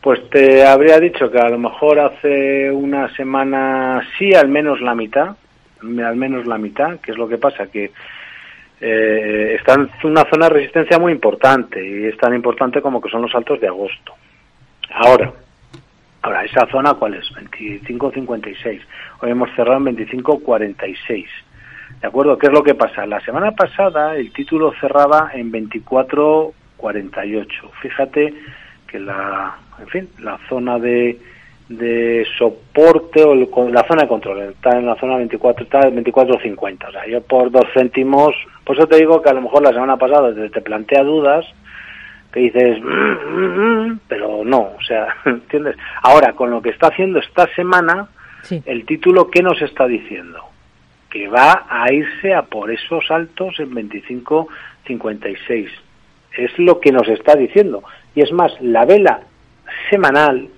Pues te habría dicho que a lo mejor hace una semana sí, al menos la mitad, al menos la mitad, que es lo que pasa, que eh, está en una zona de resistencia muy importante y es tan importante como que son los altos de agosto. Ahora, ahora esa zona cuál es? 25.56. Hoy hemos cerrado en 25.46. ¿De acuerdo? ¿Qué es lo que pasa? La semana pasada el título cerraba en 24.48. Fíjate que la, en fin, la zona de, de soporte o la zona de control está en la zona 24, está en 24.50. O sea, yo por dos céntimos, por eso te digo que a lo mejor la semana pasada te plantea dudas que dices, mm, mm, mm", pero no, o sea, ¿entiendes? Ahora, con lo que está haciendo esta semana, el título, ¿qué nos está diciendo? que va a irse a por esos altos en 25.56. Es lo que nos está diciendo. Y es más, la vela semanal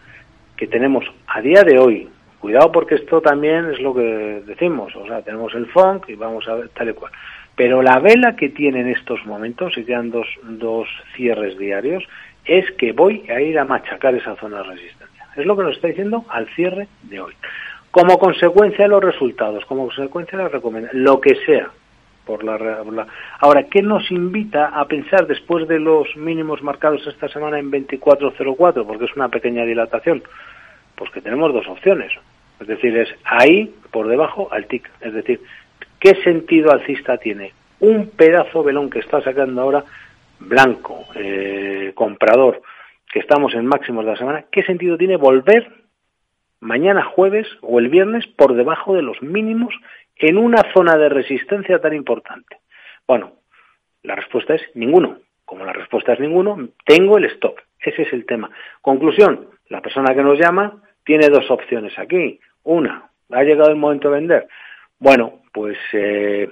que tenemos a día de hoy, cuidado porque esto también es lo que decimos, o sea, tenemos el funk y vamos a ver tal y cual. Pero la vela que tiene en estos momentos, y quedan dos, dos cierres diarios, es que voy a ir a machacar esa zona de resistencia. Es lo que nos está diciendo al cierre de hoy como consecuencia de los resultados, como consecuencia de la recomendación, lo que sea. Ahora, ¿qué nos invita a pensar después de los mínimos marcados esta semana en 24.04? Porque es una pequeña dilatación. Pues que tenemos dos opciones. Es decir, es ahí, por debajo, al TIC. Es decir, ¿qué sentido alcista tiene? Un pedazo velón que está sacando ahora blanco, eh, comprador, que estamos en máximos de la semana, ¿qué sentido tiene volver mañana jueves o el viernes por debajo de los mínimos en una zona de resistencia tan importante? Bueno, la respuesta es ninguno. Como la respuesta es ninguno, tengo el stop. Ese es el tema. Conclusión, la persona que nos llama tiene dos opciones aquí. Una, ha llegado el momento de vender. Bueno, pues, eh,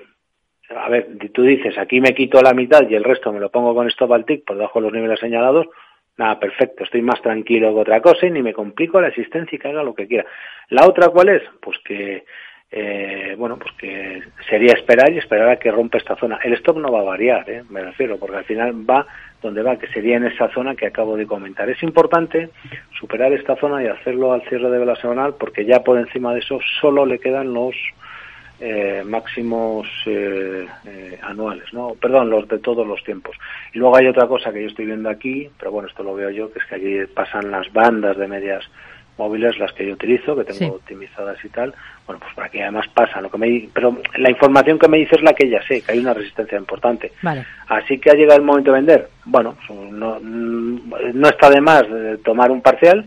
a ver, tú dices, aquí me quito la mitad y el resto me lo pongo con stop al tick por debajo de los niveles señalados. Nada, perfecto, estoy más tranquilo que otra cosa y ni me complico la existencia y que haga lo que quiera. ¿La otra cuál es? Pues que, eh, bueno, pues que sería esperar y esperar a que rompa esta zona. El stop no va a variar, ¿eh? me refiero, porque al final va donde va, que sería en esa zona que acabo de comentar. Es importante superar esta zona y hacerlo al cierre de vela semanal porque ya por encima de eso solo le quedan los eh, máximos eh, eh, anuales, ¿no? Perdón, los de todos los tiempos. Y luego hay otra cosa que yo estoy viendo aquí, pero bueno, esto lo veo yo, que es que aquí pasan las bandas de medias móviles, las que yo utilizo, que tengo optimizadas y tal. Bueno, pues para que además pasa lo que me pero la información que me dice es la que ya sé, que hay una resistencia importante. Así que ha llegado el momento de vender. Bueno, no, no está de más tomar un parcial,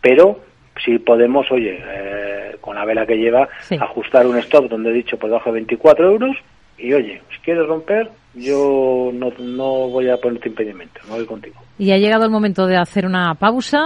pero si podemos, oye, eh, con la vela que lleva, ajustar un stop donde he dicho por debajo de 24 euros y oye, si quieres romper, yo no, no voy a ponerte impedimento, no voy contigo. Y ha llegado el momento de hacer una pausa.